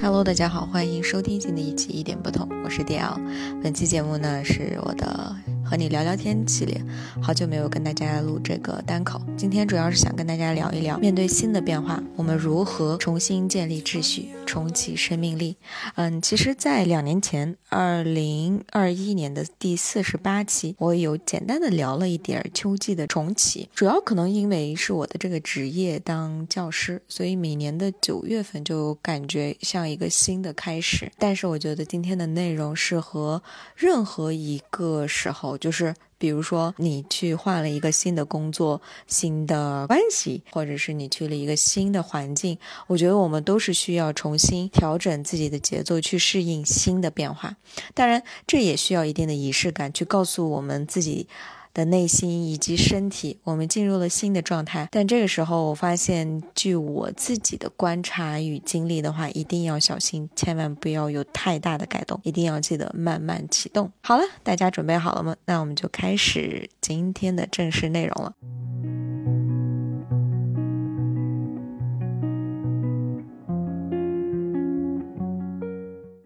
Hello，大家好，欢迎收听新的一期《一点不同》，我是 DL。本期节目呢是我的和你聊聊天系列，好久没有跟大家录这个单口，今天主要是想跟大家聊一聊，面对新的变化，我们如何重新建立秩序，重启生命力。嗯，其实，在两年前，二零二一年的第四十八期，我有简单的聊了一点秋季的重启，主要可能因为是我的这个职业当教师，所以每年的九月份就感觉像一个新的开始。但是我觉得今天的内容适合任何一个时候，就是比如说你去换了一个新的工作、新的关系，或者是你去了一个新的环境，我觉得我们都是需要重新调整自己的节奏，去适应新的变化。当然，这也需要一定的仪式感，去告诉我们自己。的内心以及身体，我们进入了新的状态。但这个时候，我发现，据我自己的观察与经历的话，一定要小心，千万不要有太大的改动，一定要记得慢慢启动。好了，大家准备好了吗？那我们就开始今天的正式内容了。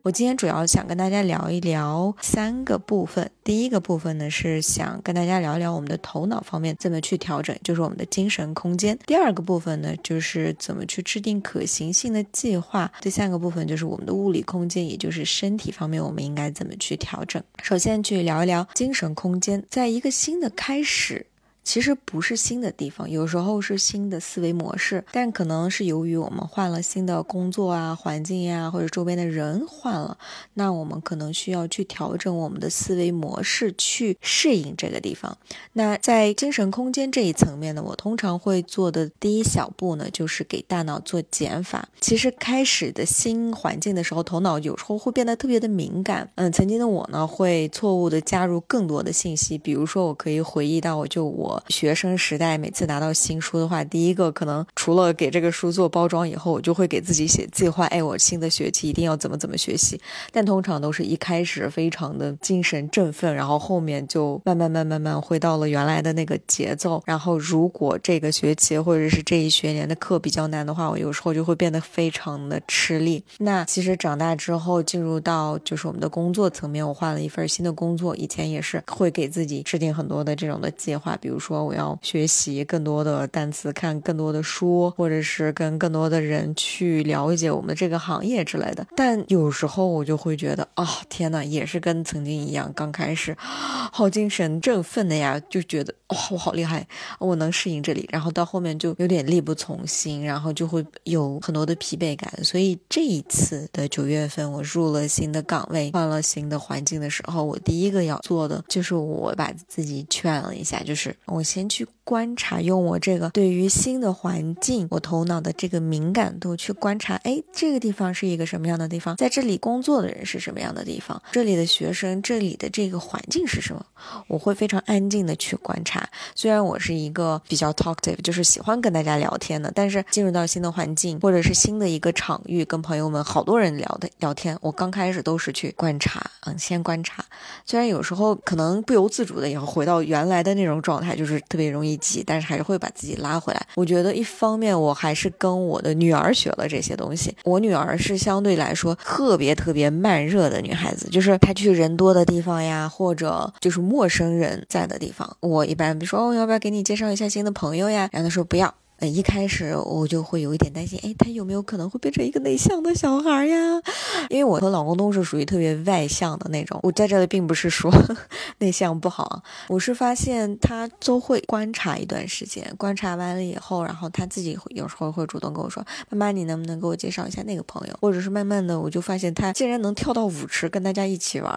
我今天主要想跟大家聊一聊三个部分。第一个部分呢，是想跟大家聊一聊我们的头脑方面怎么去调整，就是我们的精神空间。第二个部分呢，就是怎么去制定可行性的计划。第三个部分就是我们的物理空间，也就是身体方面，我们应该怎么去调整。首先去聊一聊精神空间，在一个新的开始。其实不是新的地方，有时候是新的思维模式，但可能是由于我们换了新的工作啊、环境呀，或者周边的人换了，那我们可能需要去调整我们的思维模式，去适应这个地方。那在精神空间这一层面呢，我通常会做的第一小步呢，就是给大脑做减法。其实开始的新环境的时候，头脑有时候会变得特别的敏感。嗯，曾经的我呢，会错误的加入更多的信息，比如说我可以回忆到，我就我。学生时代，每次拿到新书的话，第一个可能除了给这个书做包装以后，我就会给自己写计划。哎，我新的学期一定要怎么怎么学习。但通常都是一开始非常的精神振奋，然后后面就慢慢慢慢慢回到了原来的那个节奏。然后如果这个学期或者是这一学年的课比较难的话，我有时候就会变得非常的吃力。那其实长大之后进入到就是我们的工作层面，我换了一份新的工作，以前也是会给自己制定很多的这种的计划，比如说。说我要学习更多的单词，看更多的书，或者是跟更多的人去了解我们这个行业之类的。但有时候我就会觉得，啊，天呐，也是跟曾经一样，刚开始好精神振奋的呀，就觉得哇，我好厉害，我能适应这里。然后到后面就有点力不从心，然后就会有很多的疲惫感。所以这一次的九月份，我入了新的岗位，换了新的环境的时候，我第一个要做的就是我把自己劝了一下，就是。我先去观察，用我这个对于新的环境，我头脑的这个敏感度去观察，哎，这个地方是一个什么样的地方？在这里工作的人是什么样的地方？这里的学生，这里的这个环境是什么？我会非常安静的去观察。虽然我是一个比较 talkative，就是喜欢跟大家聊天的，但是进入到新的环境或者是新的一个场域，跟朋友们好多人聊的聊天，我刚开始都是去观察，嗯，先观察。虽然有时候可能不由自主的也会回到原来的那种状态，就是。是特别容易但是还是会把自己拉回来。我觉得一方面我还是跟我的女儿学了这些东西。我女儿是相对来说特别特别慢热的女孩子，就是她去人多的地方呀，或者就是陌生人在的地方，我一般比如说哦，要不要给你介绍一下新的朋友呀？然后她说不要。呃，一开始我就会有一点担心，哎，他有没有可能会变成一个内向的小孩呀？因为我和老公都是属于特别外向的那种。我在这里并不是说 内向不好，我是发现他都会观察一段时间，观察完了以后，然后他自己有时候会主动跟我说：“妈妈，你能不能给我介绍一下那个朋友？”或者是慢慢的，我就发现他竟然能跳到舞池跟大家一起玩，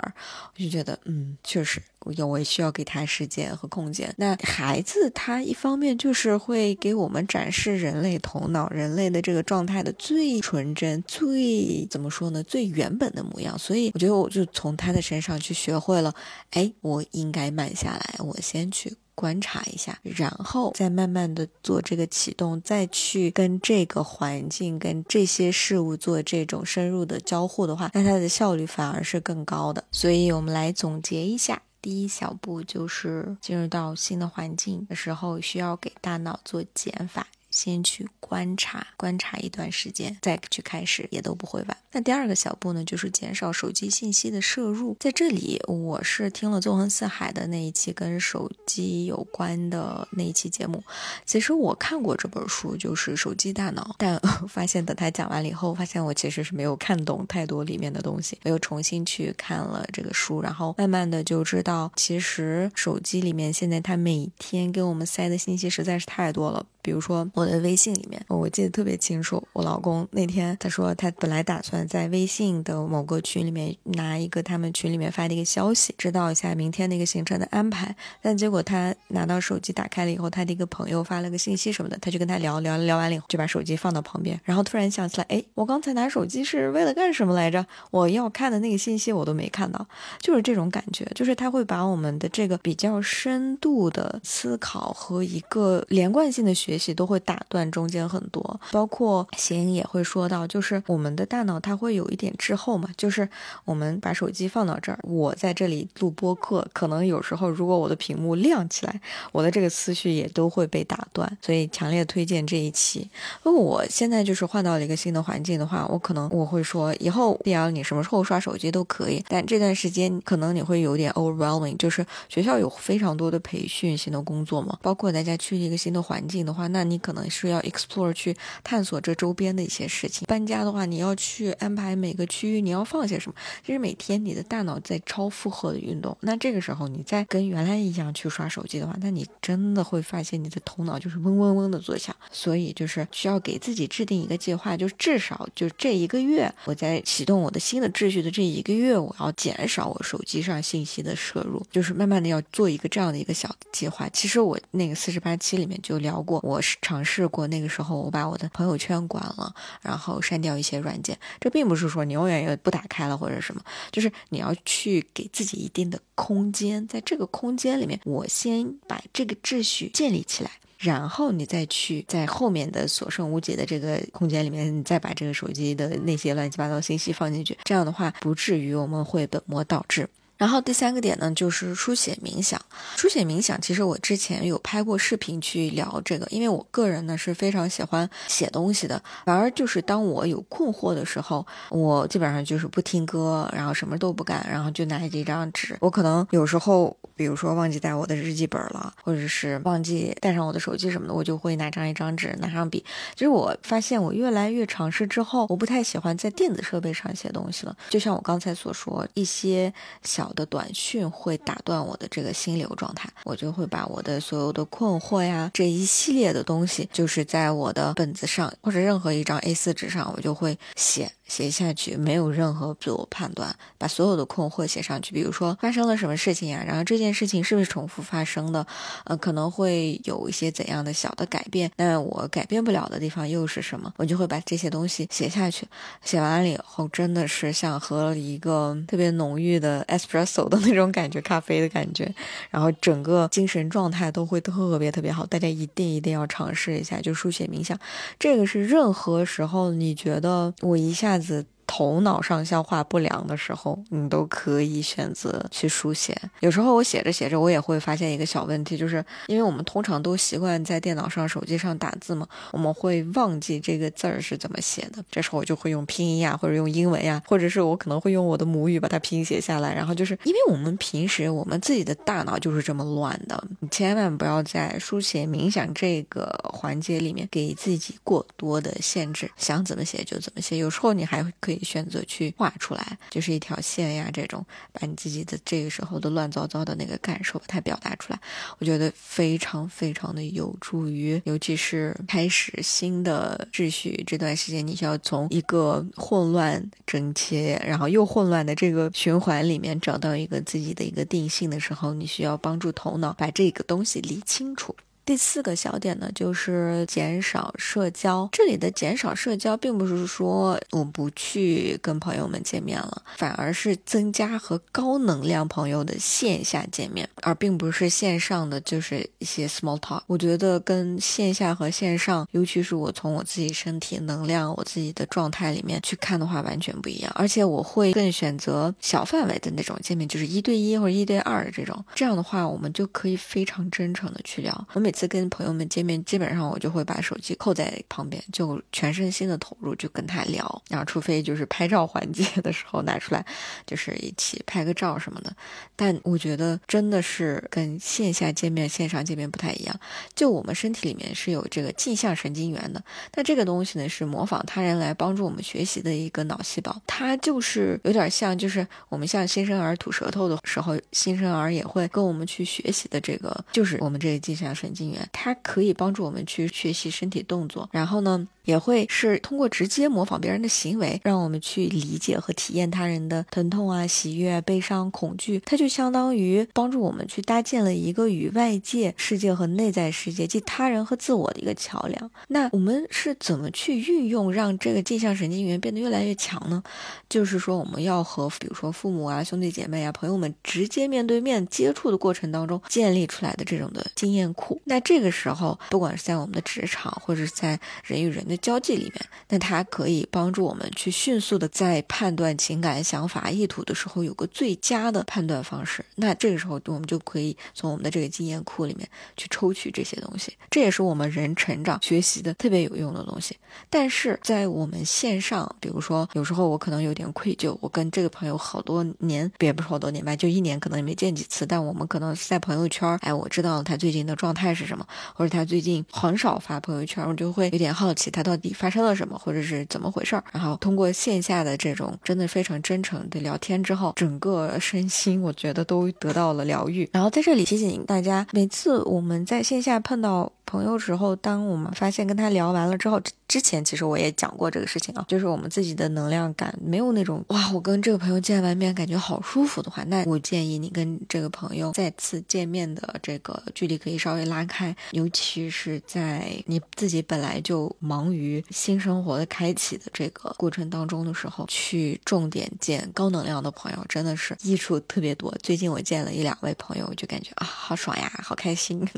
我就觉得，嗯，确实。我我也需要给他时间和空间。那孩子他一方面就是会给我们展示人类头脑、人类的这个状态的最纯真、最怎么说呢？最原本的模样。所以我觉得我就从他的身上去学会了，哎，我应该慢下来，我先去观察一下，然后再慢慢的做这个启动，再去跟这个环境、跟这些事物做这种深入的交互的话，那它的效率反而是更高的。所以我们来总结一下。第一小步就是进入到新的环境的时候，需要给大脑做减法。先去观察，观察一段时间，再去开始也都不会晚。那第二个小步呢，就是减少手机信息的摄入。在这里，我是听了纵横四海的那一期跟手机有关的那一期节目。其实我看过这本书，就是《手机大脑》，但 发现等他讲完了以后，发现我其实是没有看懂太多里面的东西，我又重新去看了这个书，然后慢慢的就知道，其实手机里面现在它每天给我们塞的信息实在是太多了。比如说我的微信里面，我记得特别清楚。我老公那天他说他本来打算在微信的某个群里面拿一个他们群里面发的一个消息，知道一下明天那个行程的安排。但结果他拿到手机打开了以后，他的一个朋友发了个信息什么的，他就跟他聊聊聊完了以后，就把手机放到旁边，然后突然想起来，哎，我刚才拿手机是为了干什么来着？我要看的那个信息我都没看到，就是这种感觉，就是他会把我们的这个比较深度的思考和一个连贯性的学。学习都会打断中间很多，包括贤也会说到，就是我们的大脑它会有一点滞后嘛，就是我们把手机放到这儿，我在这里录播课，可能有时候如果我的屏幕亮起来，我的这个思绪也都会被打断，所以强烈推荐这一期。如果我现在就是换到了一个新的环境的话，我可能我会说，以后必要你什么时候刷手机都可以，但这段时间可能你会有点 overwhelming，就是学校有非常多的培训新的工作嘛，包括大家去一个新的环境的话。那你可能是要 explore 去探索这周边的一些事情。搬家的话，你要去安排每个区域你要放些什么。其实每天你的大脑在超负荷的运动，那这个时候你再跟原来一样去刷手机的话，那你真的会发现你的头脑就是嗡嗡嗡的作响。所以就是需要给自己制定一个计划，就是至少就这一个月，我在启动我的新的秩序的这一个月，我要减少我手机上信息的摄入，就是慢慢的要做一个这样的一个小计划。其实我那个四十八期里面就聊过。我是尝试过，那个时候我把我的朋友圈关了，然后删掉一些软件。这并不是说你永远也不打开了或者什么，就是你要去给自己一定的空间，在这个空间里面，我先把这个秩序建立起来，然后你再去在后面的所剩无几的这个空间里面，你再把这个手机的那些乱七八糟信息放进去。这样的话，不至于我们会本末倒置。然后第三个点呢，就是书写冥想。书写冥想，其实我之前有拍过视频去聊这个，因为我个人呢是非常喜欢写东西的。反而就是当我有困惑的时候，我基本上就是不听歌，然后什么都不干，然后就拿着一张纸。我可能有时候，比如说忘记带我的日记本了，或者是忘记带上我的手机什么的，我就会拿张一张纸，拿上笔。其实我发现我越来越尝试之后，我不太喜欢在电子设备上写东西了。就像我刚才所说，一些小。的短讯会打断我的这个心流状态，我就会把我的所有的困惑呀这一系列的东西，就是在我的本子上或者任何一张 A4 纸上，我就会写。写下去没有任何自我判断，把所有的困惑写上去。比如说发生了什么事情呀，然后这件事情是不是重复发生的？呃，可能会有一些怎样的小的改变？那我改变不了的地方又是什么？我就会把这些东西写下去。写完了以后，真的是像喝了一个特别浓郁的 espresso 的那种感觉，咖啡的感觉，然后整个精神状态都会特别特别好。大家一定一定要尝试一下，就书写冥想，这个是任何时候你觉得我一下。子。头脑上消化不良的时候，你都可以选择去书写。有时候我写着写着，我也会发现一个小问题，就是因为我们通常都习惯在电脑上、手机上打字嘛，我们会忘记这个字儿是怎么写的。这时候我就会用拼音呀，或者用英文呀，或者是我可能会用我的母语把它拼写下来。然后就是因为我们平时我们自己的大脑就是这么乱的，千万不要在书写冥想这个环节里面给自己过多的限制，想怎么写就怎么写。有时候你还可以。选择去画出来，就是一条线呀，这种把你自己的这个时候的乱糟糟的那个感受把它表达出来，我觉得非常非常的有助于，尤其是开始新的秩序这段时间，你需要从一个混乱整齐，然后又混乱的这个循环里面找到一个自己的一个定性的时候，你需要帮助头脑把这个东西理清楚。第四个小点呢，就是减少社交。这里的减少社交，并不是说我不去跟朋友们见面了，反而是增加和高能量朋友的线下见面，而并不是线上的，就是一些 small talk。我觉得跟线下和线上，尤其是我从我自己身体能量、我自己的状态里面去看的话，完全不一样。而且我会更选择小范围的那种见面，就是一对一或者一对二的这种。这样的话，我们就可以非常真诚的去聊。我每每次跟朋友们见面，基本上我就会把手机扣在旁边，就全身心的投入，就跟他聊。然后，除非就是拍照环节的时候拿出来，就是一起拍个照什么的。但我觉得真的是跟线下见面、线上见面不太一样。就我们身体里面是有这个镜像神经元的，那这个东西呢是模仿他人来帮助我们学习的一个脑细胞，它就是有点像，就是我们像新生儿吐舌头的时候，新生儿也会跟我们去学习的这个，就是我们这个镜像神经它可以帮助我们去学习身体动作，然后呢。也会是通过直接模仿别人的行为，让我们去理解和体验他人的疼痛啊、喜悦、悲伤、恐惧。它就相当于帮助我们去搭建了一个与外界世界和内在世界，即他人和自我的一个桥梁。那我们是怎么去运用，让这个镜像神经元变得越来越强呢？就是说，我们要和比如说父母啊、兄弟姐妹啊、朋友们直接面对面接触的过程当中建立出来的这种的经验库。那这个时候，不管是在我们的职场，或者是在人与人。的交际里面，那它可以帮助我们去迅速的在判断情感、想法、意图的时候有个最佳的判断方式。那这个时候，我们就可以从我们的这个经验库里面去抽取这些东西，这也是我们人成长学习的特别有用的东西。但是在我们线上，比如说有时候我可能有点愧疚，我跟这个朋友好多年，也不是好多年吧，就一年可能也没见几次，但我们可能是在朋友圈，哎，我知道他最近的状态是是什么，或者他最近很少发朋友圈，我就会有点好奇他。到底发生了什么，或者是怎么回事儿？然后通过线下的这种真的非常真诚的聊天之后，整个身心我觉得都得到了疗愈。然后在这里提醒大家，每次我们在线下碰到。朋友时候，当我们发现跟他聊完了之后，之前其实我也讲过这个事情啊，就是我们自己的能量感没有那种哇，我跟这个朋友见完面感觉好舒服的话，那我建议你跟这个朋友再次见面的这个距离可以稍微拉开，尤其是在你自己本来就忙于新生活的开启的这个过程当中的时候，去重点见高能量的朋友，真的是益处特别多。最近我见了一两位朋友，我就感觉啊，好爽呀，好开心。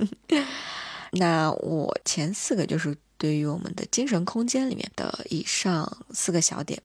那我前四个就是对于我们的精神空间里面的以上四个小点。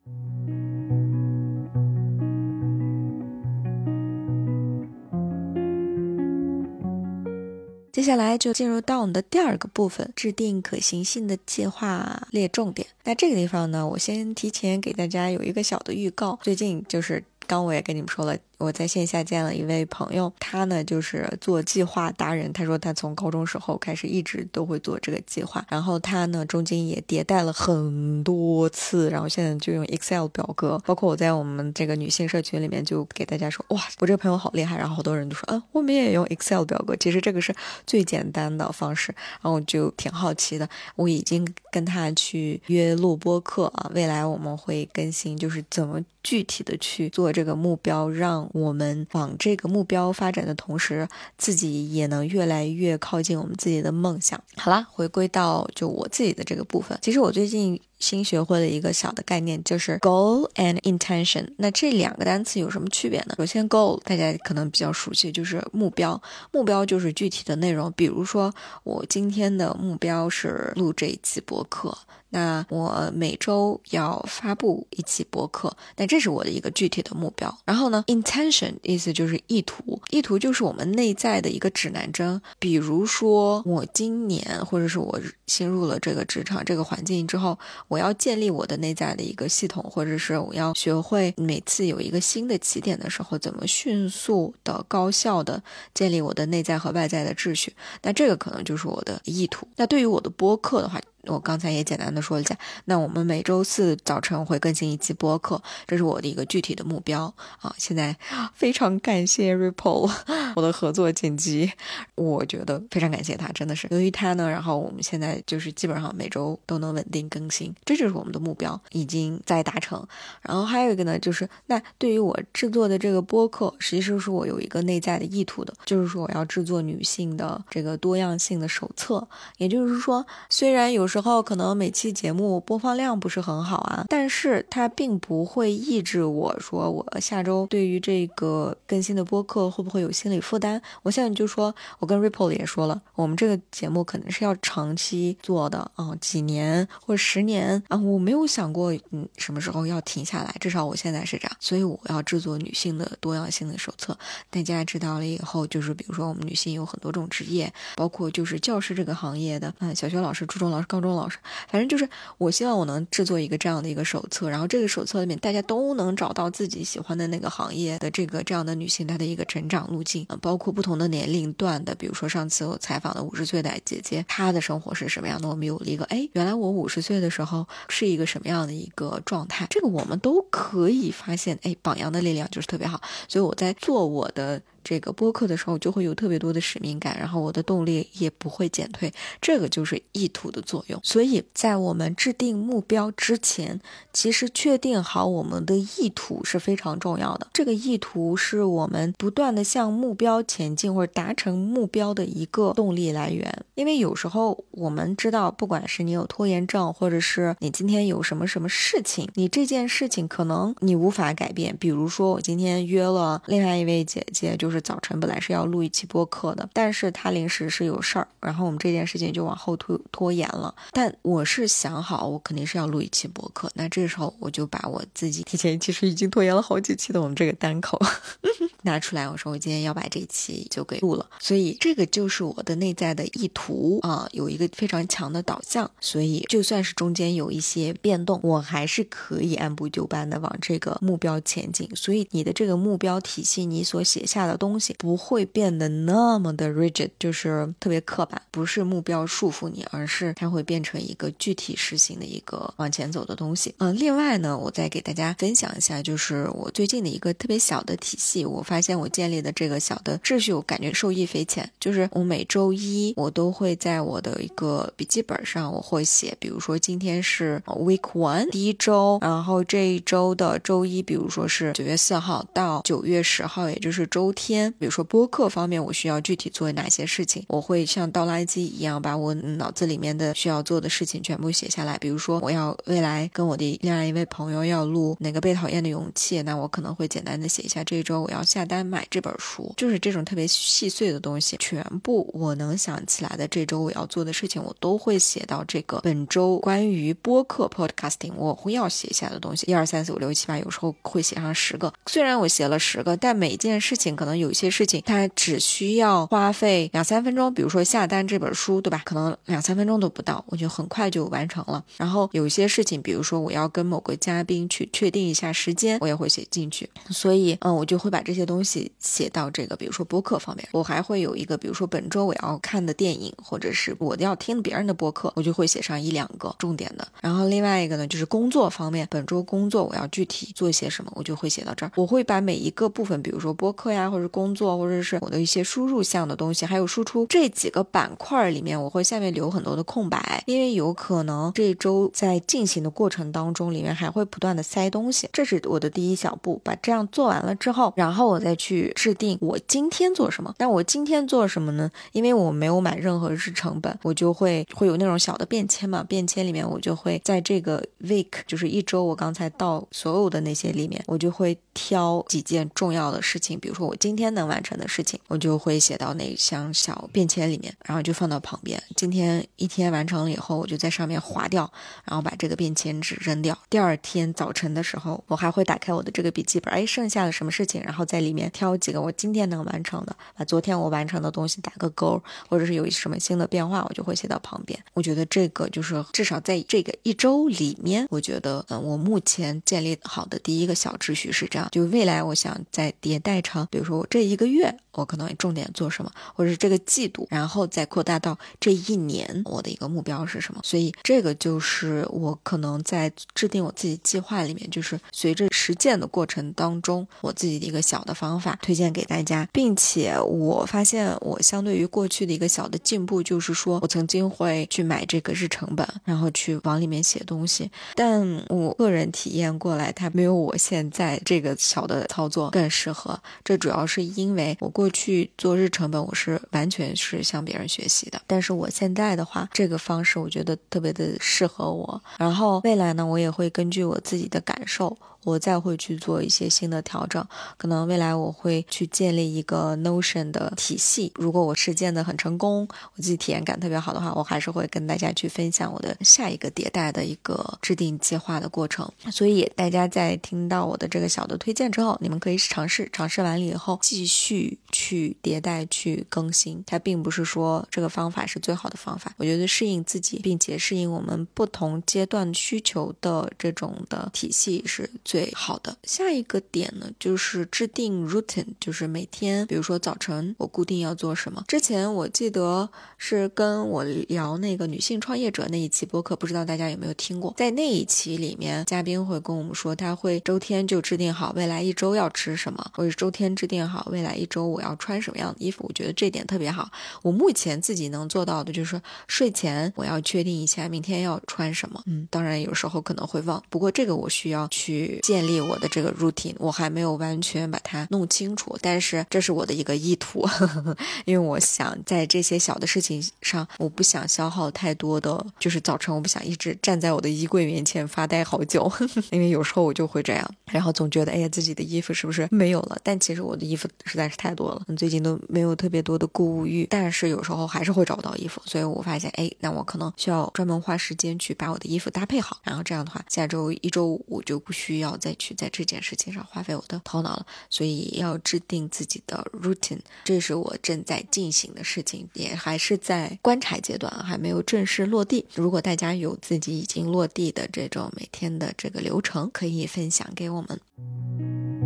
接下来就进入到我们的第二个部分，制定可行性的计划，列重点。那这个地方呢，我先提前给大家有一个小的预告，最近就是刚我也跟你们说了。我在线下见了一位朋友，他呢就是做计划达人。他说他从高中时候开始一直都会做这个计划，然后他呢中间也迭代了很多次，然后现在就用 Excel 表格。包括我在我们这个女性社群里面就给大家说，哇，我这个朋友好厉害。然后好多人都说，嗯，我们也用 Excel 表格。其实这个是最简单的方式。然后我就挺好奇的，我已经跟他去约录播课啊，未来我们会更新，就是怎么具体的去做这个目标，让我们往这个目标发展的同时，自己也能越来越靠近我们自己的梦想。好啦，回归到就我自己的这个部分，其实我最近新学会了一个小的概念，就是 goal and intention。那这两个单词有什么区别呢？首先，goal 大家可能比较熟悉，就是目标，目标就是具体的内容。比如说，我今天的目标是录这一期博客。那我每周要发布一期播客，那这是我的一个具体的目标。然后呢，intention 意思就是意图，意图就是我们内在的一个指南针。比如说，我今年或者是我新入了这个职场这个环境之后，我要建立我的内在的一个系统，或者是我要学会每次有一个新的起点的时候，怎么迅速的、高效的建立我的内在和外在的秩序。那这个可能就是我的意图。那对于我的播客的话，我刚才也简单的说一下，那我们每周四早晨会更新一期播客，这是我的一个具体的目标啊。现在 非常感谢 Ripple 我的合作剪辑，我觉得非常感谢他，真的是由于他呢，然后我们现在就是基本上每周都能稳定更新，这就是我们的目标已经在达成。然后还有一个呢，就是那对于我制作的这个播客，实际上是我有一个内在的意图的，就是说我要制作女性的这个多样性的手册，也就是说虽然有。有时候可能每期节目播放量不是很好啊，但是它并不会抑制我说我下周对于这个更新的播客会不会有心理负担。我现在就说，我跟 Ripple 也说了，我们这个节目可能是要长期做的啊，几年或者十年啊，我没有想过嗯什么时候要停下来，至少我现在是这样，所以我要制作女性的多样性的手册。大家知道了以后，就是比如说我们女性有很多种职业，包括就是教师这个行业的，嗯，小学老师、初中老师、高中老师，反正就是我希望我能制作一个这样的一个手册，然后这个手册里面大家都能找到自己喜欢的那个行业的这个这样的女性她的一个成长路径，包括不同的年龄段的，比如说上次我采访的五十岁的姐姐，她的生活是什么样的？我们有了一个，哎，原来我五十岁的时候是一个什么样的一个状态？这个我们都可以发现，哎，榜样的力量就是特别好，所以我在做我的。这个播客的时候就会有特别多的使命感，然后我的动力也不会减退，这个就是意图的作用。所以在我们制定目标之前，其实确定好我们的意图是非常重要的。这个意图是我们不断的向目标前进或者达成目标的一个动力来源。因为有时候我们知道，不管是你有拖延症，或者是你今天有什么什么事情，你这件事情可能你无法改变。比如说我今天约了另外一位姐姐，就是。早晨本来是要录一期播客的，但是他临时是有事儿，然后我们这件事情就往后拖拖延了。但我是想好，我肯定是要录一期播客。那这时候我就把我自己提前其实已经拖延了好几期的我们这个单口 拿出来，我说我今天要把这期就给录了。所以这个就是我的内在的意图啊，有一个非常强的导向。所以就算是中间有一些变动，我还是可以按部就班的往这个目标前进。所以你的这个目标体系，你所写下的东。西不会变得那么的 rigid，就是特别刻板，不是目标束缚你，而是它会变成一个具体实行的一个往前走的东西。嗯，另外呢，我再给大家分享一下，就是我最近的一个特别小的体系，我发现我建立的这个小的秩序，我感觉受益匪浅。就是我每周一我都会在我的一个笔记本上，我会写，比如说今天是 week one 第一周，然后这一周的周一，比如说是九月四号到九月十号，也就是周天。天比如说播客方面，我需要具体做哪些事情？我会像倒垃圾一样，把我脑子里面的需要做的事情全部写下来。比如说，我要未来跟我的另外一位朋友要录哪个被讨厌的勇气，那我可能会简单的写一下这一周我要下单买这本书，就是这种特别细碎的东西，全部我能想起来的这周我要做的事情，我都会写到这个本周关于播客 podcasting 我会要写下的东西，一二三四五六七八，有时候会写上十个。虽然我写了十个，但每件事情可能有。些事情它只需要花费两三分钟，比如说下单这本书，对吧？可能两三分钟都不到，我就很快就完成了。然后有些事情，比如说我要跟某个嘉宾去确定一下时间，我也会写进去。所以，嗯，我就会把这些东西写到这个，比如说播客方面。我还会有一个，比如说本周我要看的电影，或者是我要听别人的播客，我就会写上一两个重点的。然后另外一个呢，就是工作方面，本周工作我要具体做些什么，我就会写到这儿。我会把每一个部分，比如说播客呀，或者工作或者是我的一些输入项的东西，还有输出这几个板块里面，我会下面留很多的空白，因为有可能这周在进行的过程当中，里面还会不断的塞东西。这是我的第一小步，把这样做完了之后，然后我再去制定我今天做什么。但我今天做什么呢？因为我没有买任何日成本，我就会会有那种小的便签嘛，便签里面我就会在这个 week，就是一周，我刚才到所有的那些里面，我就会挑几件重要的事情，比如说我今天能完成。的事情，我就会写到那箱小便签里面，然后就放到旁边。今天一天完成了以后，我就在上面划掉，然后把这个便签纸扔掉。第二天早晨的时候，我还会打开我的这个笔记本，哎，剩下了什么事情，然后在里面挑几个我今天能完成的，把昨天我完成的东西打个勾，或者是有什么新的变化，我就会写到旁边。我觉得这个就是至少在这个一周里面，我觉得，嗯，我目前建立好的第一个小秩序是这样。就未来我想再迭代成，比如说我这一个月。我可能重点做什么，或者是这个季度，然后再扩大到这一年，我的一个目标是什么？所以这个就是我可能在制定我自己计划里面，就是随着实践的过程当中，我自己的一个小的方法推荐给大家，并且我发现我相对于过去的一个小的进步，就是说我曾经会去买这个日程本，然后去往里面写东西，但我个人体验过来，它没有我现在这个小的操作更适合。这主要是因为我过。去做日成本，我是完全是向别人学习的。但是我现在的话，这个方式我觉得特别的适合我。然后未来呢，我也会根据我自己的感受。我再会去做一些新的调整，可能未来我会去建立一个 Notion 的体系。如果我实践的很成功，我自己体验感特别好的话，我还是会跟大家去分享我的下一个迭代的一个制定计划的过程。所以大家在听到我的这个小的推荐之后，你们可以尝试，尝试完了以后继续去迭代、去更新。它并不是说这个方法是最好的方法，我觉得适应自己，并且适应我们不同阶段需求的这种的体系是。最好的下一个点呢，就是制定 routine，就是每天，比如说早晨我固定要做什么。之前我记得是跟我聊那个女性创业者那一期播客，不知道大家有没有听过？在那一期里面，嘉宾会跟我们说，他会周天就制定好未来一周要吃什么，或者周天制定好未来一周我要穿什么样的衣服。我觉得这点特别好。我目前自己能做到的就是睡前我要确定一下明天要穿什么。嗯，当然有时候可能会忘，不过这个我需要去。建立我的这个 routine，我还没有完全把它弄清楚，但是这是我的一个意图，呵 呵因为我想在这些小的事情上，我不想消耗太多的，就是早晨我不想一直站在我的衣柜面前发呆好久，呵 呵因为有时候我就会这样，然后总觉得哎呀自己的衣服是不是没有了？但其实我的衣服实在是太多了，最近都没有特别多的购物欲，但是有时候还是会找不到衣服，所以我发现哎，那我可能需要专门花时间去把我的衣服搭配好，然后这样的话，下周一周五我就不需要。要再去在这件事情上花费我的头脑了，所以要制定自己的 routine，这是我正在进行的事情，也还是在观察阶段，还没有正式落地。如果大家有自己已经落地的这种每天的这个流程，可以分享给我们。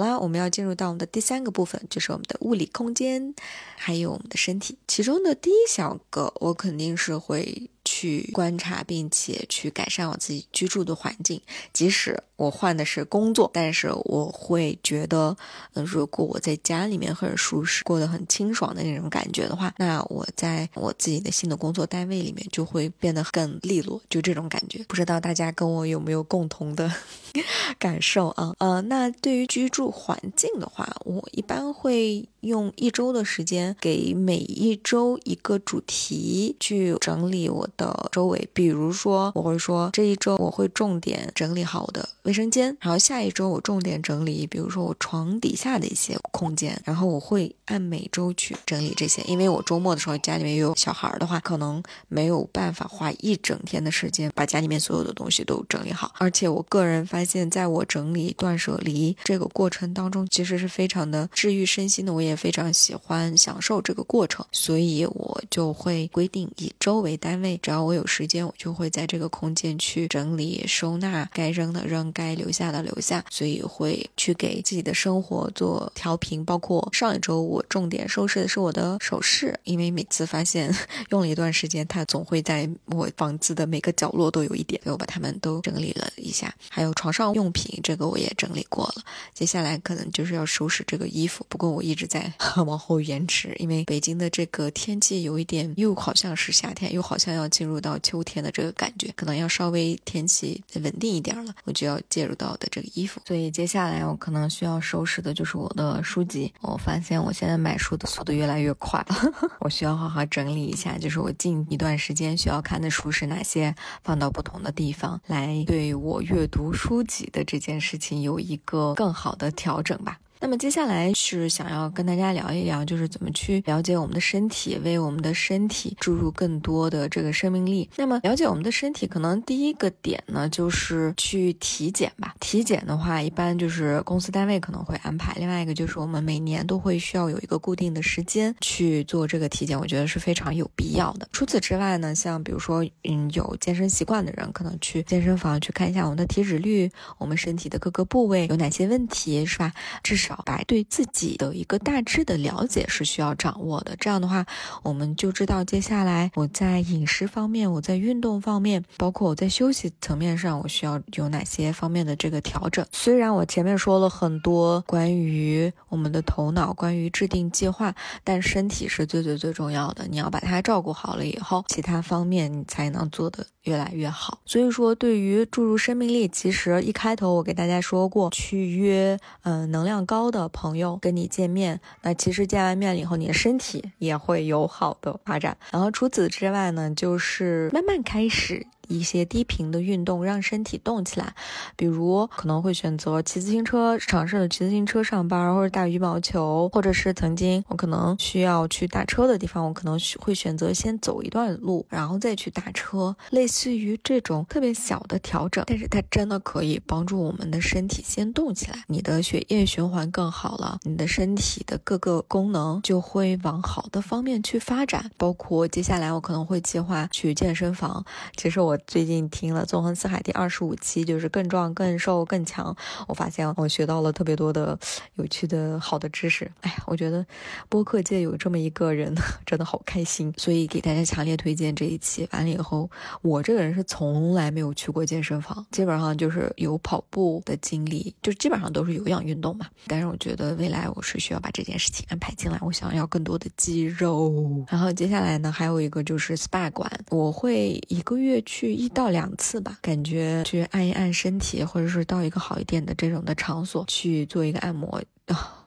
好啦，我们要进入到我们的第三个部分，就是我们的物理空间，还有我们的身体。其中的第一小个，我肯定是会。去观察，并且去改善我自己居住的环境。即使我换的是工作，但是我会觉得，嗯，如果我在家里面很舒适，过得很清爽的那种感觉的话，那我在我自己的新的工作单位里面就会变得更利落。就这种感觉，不知道大家跟我有没有共同的 感受啊？呃，那对于居住环境的话，我一般会用一周的时间，给每一周一个主题去整理我。的周围，比如说，我会说这一周我会重点整理好我的卫生间，然后下一周我重点整理，比如说我床底下的一些空间，然后我会按每周去整理这些，因为我周末的时候家里面有小孩的话，可能没有办法花一整天的时间把家里面所有的东西都整理好，而且我个人发现，在我整理断舍离这个过程当中，其实是非常的治愈身心的，我也非常喜欢享受这个过程，所以我就会规定以周为单位。只要我有时间，我就会在这个空间去整理、收纳，该扔的扔，该留下的留下，所以会去给自己的生活做调频。包括上一周，我重点收拾的是我的首饰，因为每次发现用了一段时间，它总会在我房子的每个角落都有一点，所以我把它们都整理了一下。还有床上用品，这个我也整理过了。接下来可能就是要收拾这个衣服，不过我一直在 往后延迟，因为北京的这个天气有一点，又好像是夏天，又好像要。进入入到秋天的这个感觉，可能要稍微天气稳定一点了，我就要介入到的这个衣服。所以接下来我可能需要收拾的就是我的书籍。我发现我现在买书的速度越来越快，我需要好好整理一下，就是我近一段时间需要看的书是哪些，放到不同的地方，来对我阅读书籍的这件事情有一个更好的调整吧。那么接下来是想要跟大家聊一聊，就是怎么去了解我们的身体，为我们的身体注入更多的这个生命力。那么了解我们的身体，可能第一个点呢，就是去体检吧。体检的话，一般就是公司单位可能会安排。另外一个就是我们每年都会需要有一个固定的时间去做这个体检，我觉得是非常有必要的。除此之外呢，像比如说，嗯，有健身习惯的人，可能去健身房去看一下我们的体脂率，我们身体的各个部位有哪些问题，是吧？这是。少白对自己的一个大致的了解是需要掌握的。这样的话，我们就知道接下来我在饮食方面，我在运动方面，包括我在休息层面上，我需要有哪些方面的这个调整。虽然我前面说了很多关于我们的头脑，关于制定计划，但身体是最最最重要的。你要把它照顾好了以后，其他方面你才能做的越来越好。所以说，对于注入生命力，其实一开头我给大家说过，去约嗯能量高的朋友跟你见面，那其实见完面了以后，你的身体也会有好的发展。然后除此之外呢，就是慢慢开始。一些低频的运动，让身体动起来，比如可能会选择骑自行车，尝试着骑自行车上班，或者打羽毛球，或者是曾经我可能需要去打车的地方，我可能会选择先走一段路，然后再去打车，类似于这种特别小的调整，但是它真的可以帮助我们的身体先动起来，你的血液循环更好了，你的身体的各个功能就会往好的方面去发展，包括接下来我可能会计划去健身房，其实我。最近听了《纵横四海》第二十五期，就是更壮、更瘦、更强。我发现我学到了特别多的有趣的好的知识。哎呀，我觉得播客界有这么一个人，真的好开心。所以给大家强烈推荐这一期。完了以后，我这个人是从来没有去过健身房，基本上就是有跑步的经历，就基本上都是有氧运动嘛。但是我觉得未来我是需要把这件事情安排进来，我想要更多的肌肉。然后接下来呢，还有一个就是 SPA 馆，我会一个月去。一到两次吧，感觉去按一按身体，或者是到一个好一点的这种的场所去做一个按摩啊。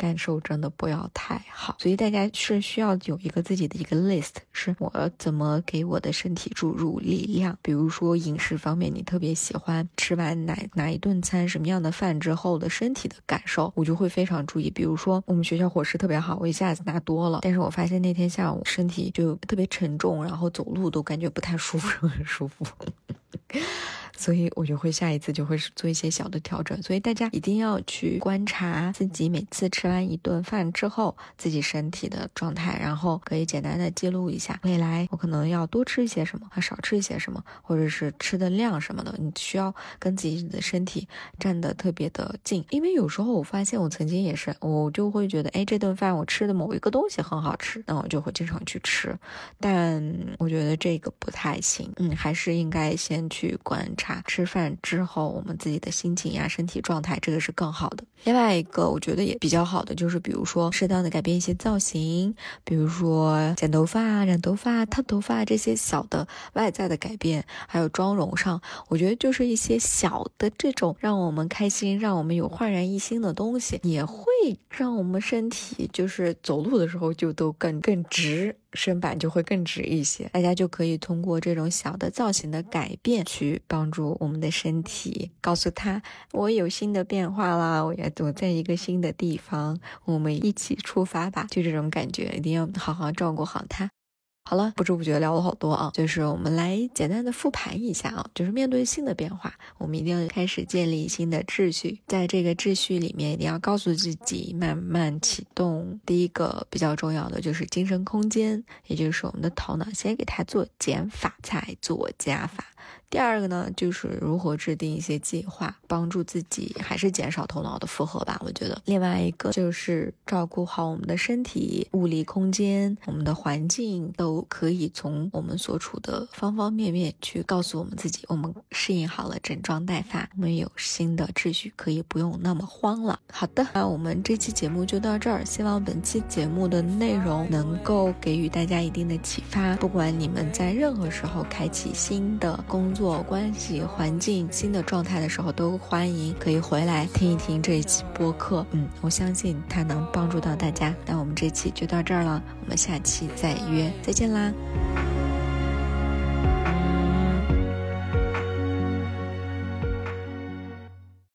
感受真的不要太好，所以大家是需要有一个自己的一个 list，是我怎么给我的身体注入力量。比如说饮食方面，你特别喜欢吃完哪哪一顿餐，什么样的饭之后的身体的感受，我就会非常注意。比如说我们学校伙食特别好，我一下子拿多了，但是我发现那天下午身体就特别沉重，然后走路都感觉不太舒服，很舒服。所以我就会下一次就会做一些小的调整，所以大家一定要去观察自己每次吃完一顿饭之后自己身体的状态，然后可以简单的记录一下，未来我可能要多吃一些什么，少吃一些什么，或者是吃的量什么的，你需要跟自己的身体站得特别的近，因为有时候我发现我曾经也是，我就会觉得，哎，这顿饭我吃的某一个东西很好吃，那我就会经常去吃，但我觉得这个不太行，嗯，还是应该先去观察。吃饭之后，我们自己的心情呀、身体状态，这个是更好的。另外一个，我觉得也比较好的，就是比如说适当的改变一些造型，比如说剪头发、染头发、烫头发这些小的外在的改变，还有妆容上，我觉得就是一些小的这种让我们开心、让我们有焕然一新的东西，也会让我们身体就是走路的时候就都更更直。身板就会更直一些，大家就可以通过这种小的造型的改变去帮助我们的身体，告诉他我有新的变化啦，我要躲在一个新的地方，我们一起出发吧，就这种感觉，一定要好好照顾好它。好了，不知不觉聊了好多啊，就是我们来简单的复盘一下啊，就是面对新的变化，我们一定要开始建立新的秩序，在这个秩序里面，一定要告诉自己慢慢启动。第一个比较重要的就是精神空间，也就是我们的头脑，先给它做减法，再做加法。第二个呢，就是如何制定一些计划，帮助自己还是减少头脑的负荷吧。我觉得，另外一个就是照顾好我们的身体、物理空间、我们的环境，都可以从我们所处的方方面面去告诉我们自己，我们适应好了整装待发，我们有新的秩序，可以不用那么慌了。好的，那我们这期节目就到这儿，希望本期节目的内容能够给予大家一定的启发。不管你们在任何时候开启新的工作。做关系环境新的状态的时候，都欢迎可以回来听一听这一期播客。嗯，我相信它能帮助到大家。那我们这期就到这儿了，我们下期再约，再见啦。